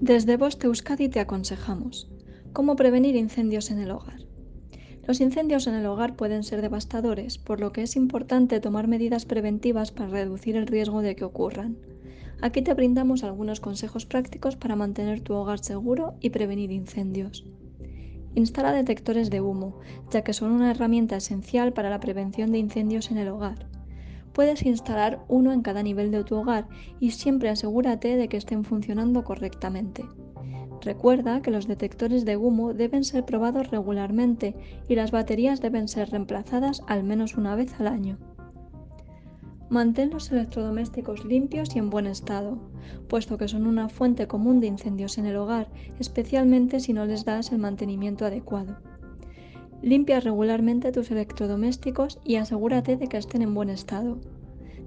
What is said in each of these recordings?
Desde Boste Euskadi te aconsejamos cómo prevenir incendios en el hogar. Los incendios en el hogar pueden ser devastadores, por lo que es importante tomar medidas preventivas para reducir el riesgo de que ocurran. Aquí te brindamos algunos consejos prácticos para mantener tu hogar seguro y prevenir incendios. Instala detectores de humo, ya que son una herramienta esencial para la prevención de incendios en el hogar. Puedes instalar uno en cada nivel de tu hogar y siempre asegúrate de que estén funcionando correctamente. Recuerda que los detectores de humo deben ser probados regularmente y las baterías deben ser reemplazadas al menos una vez al año. Mantén los electrodomésticos limpios y en buen estado, puesto que son una fuente común de incendios en el hogar, especialmente si no les das el mantenimiento adecuado. Limpia regularmente tus electrodomésticos y asegúrate de que estén en buen estado.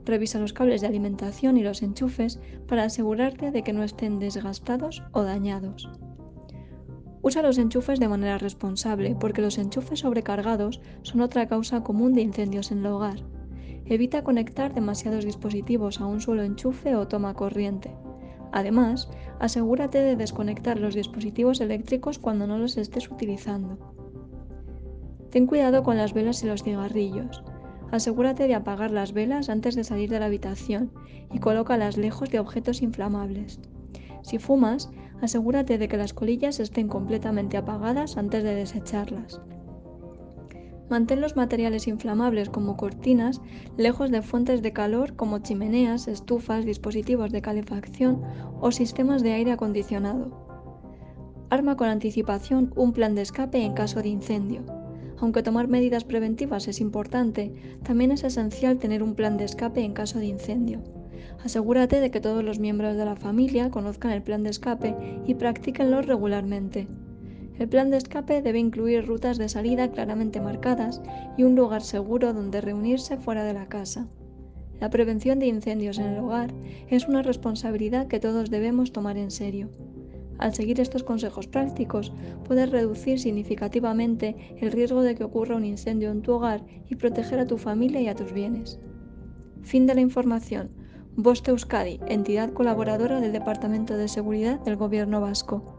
Revisa los cables de alimentación y los enchufes para asegurarte de que no estén desgastados o dañados. Usa los enchufes de manera responsable porque los enchufes sobrecargados son otra causa común de incendios en el hogar. Evita conectar demasiados dispositivos a un solo enchufe o toma corriente. Además, asegúrate de desconectar los dispositivos eléctricos cuando no los estés utilizando. Ten cuidado con las velas y los cigarrillos. Asegúrate de apagar las velas antes de salir de la habitación y colócalas lejos de objetos inflamables. Si fumas, asegúrate de que las colillas estén completamente apagadas antes de desecharlas. Mantén los materiales inflamables como cortinas lejos de fuentes de calor como chimeneas, estufas, dispositivos de calefacción o sistemas de aire acondicionado. Arma con anticipación un plan de escape en caso de incendio. Aunque tomar medidas preventivas es importante, también es esencial tener un plan de escape en caso de incendio. Asegúrate de que todos los miembros de la familia conozcan el plan de escape y practíquenlo regularmente. El plan de escape debe incluir rutas de salida claramente marcadas y un lugar seguro donde reunirse fuera de la casa. La prevención de incendios en el hogar es una responsabilidad que todos debemos tomar en serio. Al seguir estos consejos prácticos, puedes reducir significativamente el riesgo de que ocurra un incendio en tu hogar y proteger a tu familia y a tus bienes. Fin de la información. Boste Euskadi, entidad colaboradora del Departamento de Seguridad del Gobierno Vasco.